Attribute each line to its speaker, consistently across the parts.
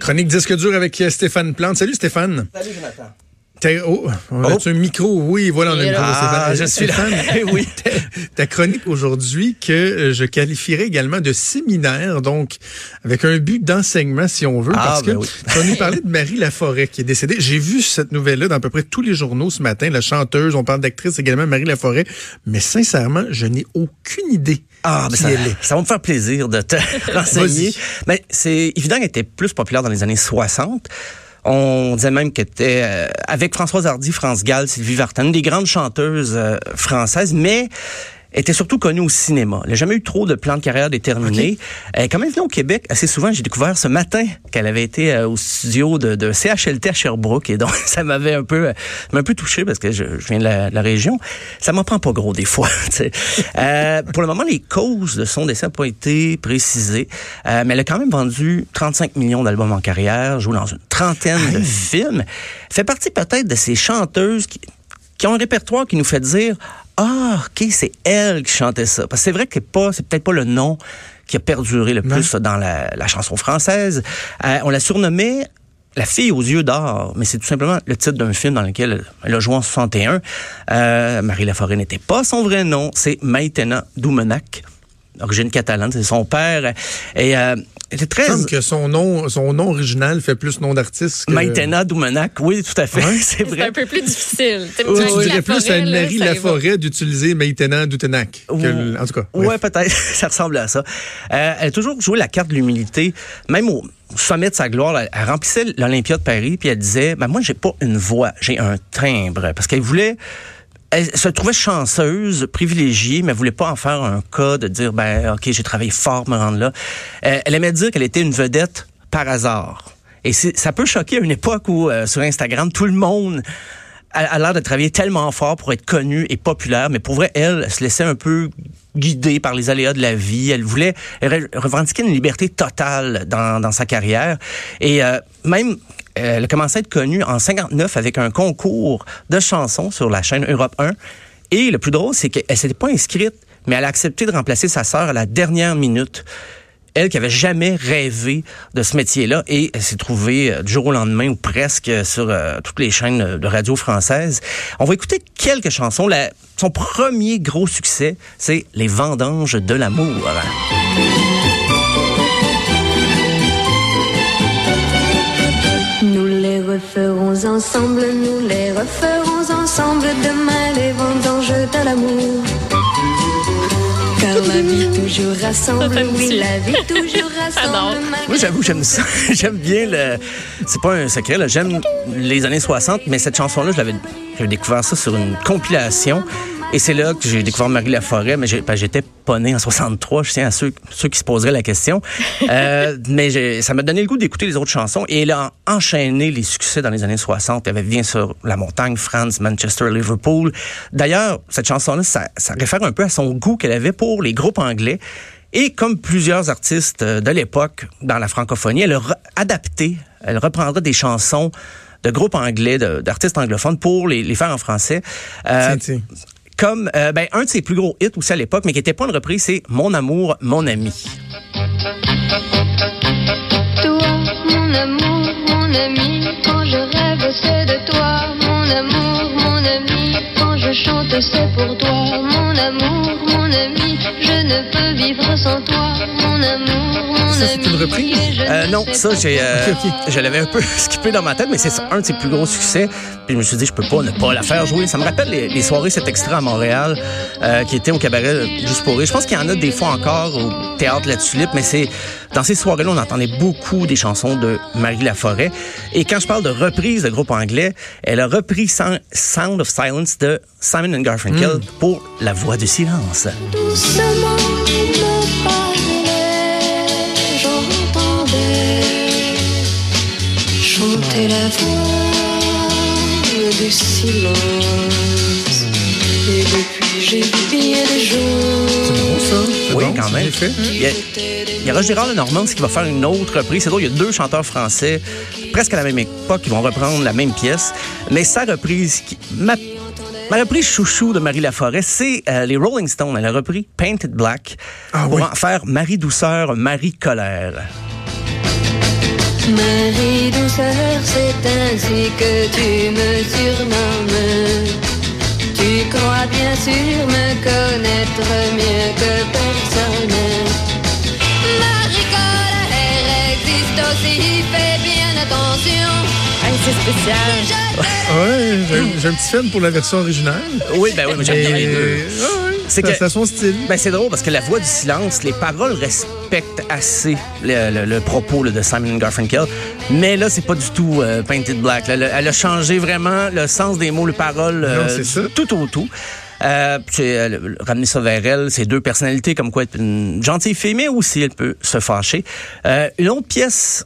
Speaker 1: Chronique disque dur avec euh, Stéphane Plante. Salut Stéphane.
Speaker 2: Salut Jonathan.
Speaker 1: Oh, on a un micro? Oui, voilà, on a un micro.
Speaker 2: Ah, je suis là. Oui.
Speaker 1: ta, ta chronique aujourd'hui que euh, je qualifierais également de séminaire, donc avec un but d'enseignement, si on veut,
Speaker 2: Ah,
Speaker 1: parce que
Speaker 2: ben oui.
Speaker 1: tu vas nous parler de Marie Laforêt qui est décédée. J'ai vu cette nouvelle-là dans à peu près tous les journaux ce matin. La chanteuse, on parle d'actrice également, Marie Laforêt. Mais sincèrement, je n'ai aucune idée
Speaker 2: Ah,
Speaker 1: qui
Speaker 2: ça, va me faire plaisir de te renseigner. Ben, c'est évident qu'elle était plus populaire dans les années 60. On disait même qu'elle était euh, avec Françoise Hardy, France Gall, Sylvie Vartan, des grandes chanteuses euh, françaises, mais était surtout connue au cinéma. Elle n'a jamais eu trop de plan de carrière déterminé. Elle est quand même venue au Québec assez souvent. J'ai découvert ce matin qu'elle avait été euh, au studio de, de CHLT à Sherbrooke et donc ça m'avait un peu, euh, m'a un peu touché parce que je, je viens de la, de la région. Ça m'en prend pas gros des fois. euh, pour le moment, les causes de son décès n'ont pas été précisées, euh, mais elle a quand même vendu 35 millions d'albums en carrière, joué dans une trentaine de films. Fait partie peut-être de ces chanteuses qui, qui ont un répertoire qui nous fait dire ah ok c'est elle qui chantait ça parce que c'est vrai que c'est pas c'est peut-être pas le nom qui a perduré le plus dans la, la chanson française. Euh, on la surnommait la fille aux yeux d'or, mais c'est tout simplement le titre d'un film dans lequel elle a joué en 61. Euh, Marie Laforêt n'était pas son vrai nom, c'est Maïtena Doumenac, origine catalane, c'est son père. Et euh, très...
Speaker 1: Il que son nom, son nom original fait plus nom d'artiste que...
Speaker 2: Maïtena Doumenac, oui, tout à fait,
Speaker 1: Ouais.
Speaker 2: c'est
Speaker 3: C'est
Speaker 2: vrai.
Speaker 3: un peu plus difficile. Tu sais,
Speaker 1: Tu dirais plus à
Speaker 3: Laforêt, là,
Speaker 1: Marie. Laforêt d'utiliser que le- En tout cas. bref.
Speaker 2: Ouais, peut-être. ça ressemble à ça. Euh, elle a toujours joué la carte de l'humilité. Même au sommet de sa gloire, elle, elle remplissait l'Olympia de Paris, puis elle disait, ben, moi, j'ai pas une voix, j'ai un timbre. Parce qu'elle voulait... Elle se trouvait chanceuse, privilégiée, mais elle voulait pas en faire un cas de dire, ben, OK, j'ai travaillé fort me rendre là. Euh, elle aimait dire qu'elle était une vedette par hasard. Et ça peut choquer à une époque où, euh, sur Instagram, tout le monde a, a l'air de travailler tellement fort pour être connue et populaire, mais pour vrai, elle, elle se laissait un peu guider par les aléas de la vie. Elle voulait re- revendiquer une liberté totale dans, dans sa carrière. Et euh, même, euh, elle a commencé à être connue en 59 avec un concours de chansons sur la chaîne Europe 1. Et le plus drôle, c'est qu'elle s'était pas inscrite, mais elle a accepté de remplacer sa sœur à la dernière minute elle qui avait jamais rêvé de ce métier-là et s'est trouvée euh, du jour au lendemain ou presque euh, sur euh, toutes les chaînes de radio françaises. On va écouter quelques chansons. Son premier gros succès, c'est Les vendanges de l'amour.
Speaker 4: Nous les referons ensemble, nous les referons ensemble demain les vendanges de l'amour. Car la vie toujours rassemble, oui, la vie toujours rassemble.
Speaker 2: Moi, j'avoue, j'aime ça. j'aime bien le. C'est pas un secret, là. J'aime les années 60, mais cette chanson-là, je l'avais j'avais découvert ça sur une compilation. Et c'est là que j'ai découvert Marie Laforêt, mais j'ai- ben, j'étais pas né en 63. Je tiens à ceux, ceux qui se poseraient la question. Euh, mais j'ai- ça m'a donné le goût d'écouter les autres chansons. Et elle a enchaîné les succès dans les années 60. Elle avait bien sur La Montagne, France, Manchester, Liverpool. D'ailleurs, cette chanson-là, ça, ça réfère un peu à son goût qu'elle avait pour les groupes anglais. Et comme plusieurs artistes euh, de l'époque dans la francophonie, elle a adapté, elle reprendra des chansons de groupes anglais, d'artistes anglophones pour les, les faire en français. Euh,
Speaker 1: Tiens, tiens.
Speaker 2: Comme euh, ben, un de ses plus gros hits aussi à l'époque, mais qui n'était pas une reprise, c'est Mon amour, mon ami.
Speaker 4: Toi, mon amour, mon ami, quand je rêve, c'est de toi. Mon amour, mon ami, quand je chante, c'est pour toi. Mon amour, mon ami, je ne peux vivre sans toi. Mon amour,
Speaker 1: ça, c'est une reprise?
Speaker 2: Euh, non, ça, j'ai, euh,
Speaker 1: Ok, ok.
Speaker 2: je l'avais un peu skippé dans ma tête, mais c'est un de ses plus gros succès. Puis je me suis dit, je peux pas ne pas la faire jouer. Ça me rappelle les, les soirées cet extrait à Montréal, euh, qui était au cabaret euh, juste pour rire. Je pense qu'il y en a des fois encore au théâtre La Tulipe, mais c'est dans ces soirées-là, on entendait beaucoup des chansons de Marie Laforêt. Et quand je parle de reprise de groupe anglais, elle a repris Sound Sound of Silence de Simon and Garfunkel pour La Voix du silence.
Speaker 4: Doucement voix du silence. Et depuis j'ai bien des jours.
Speaker 1: Ça, c'est
Speaker 2: Oui,
Speaker 1: bon,
Speaker 2: quand
Speaker 1: c'est
Speaker 2: même.
Speaker 1: bien fait.
Speaker 2: Il y a, il y a Roger Gérard Lenormand qui va faire une autre reprise. C'est drôle, il y a deux chanteurs français, presque à la même époque, qui vont reprendre la même pièce. Mais sa reprise, qui- ma, ma reprise chouchou de Marie Laforêt, c'est euh, les Rolling Stones. Elle a repris Painted Black
Speaker 1: Ah
Speaker 2: pour
Speaker 1: oui.
Speaker 2: en faire Marie Douceur, Marie Colère.
Speaker 4: Marie douceur, c'est ainsi que tu me surnommes. Tu crois bien sûr me connaître mieux que personne. Marie colère existe aussi, fais bien attention. c'est spécial.
Speaker 1: Ouais, j'ai un petit fan pour la version originale.
Speaker 2: Oui, ben oui, mais j'aime bien les deux. C'est que-
Speaker 1: son style.
Speaker 2: Ben, c'est drôle parce que la voix du silence, les paroles respectent assez le, le- le propos là, de Simon Garfunkel. Mais là, c'est pas du tout euh, Painted Black. là. Elle, a- elle a changé vraiment le sens des mots, les paroles, euh,
Speaker 1: Non, c'est ça.
Speaker 2: tout au tout. Euh, euh, ramener ça vers elle, c'est deux personnalités comme quoi être une gentille fille, mais aussi elle peut se fâcher. Euh, une autre pièce,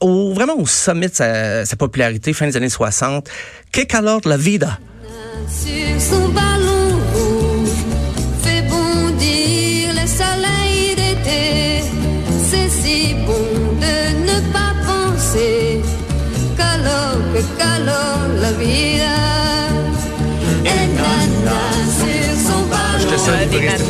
Speaker 2: au, vraiment au sommet de sa, sa popularité, fin des années 60, Que calor la vida?
Speaker 4: Sur son vida. Et nana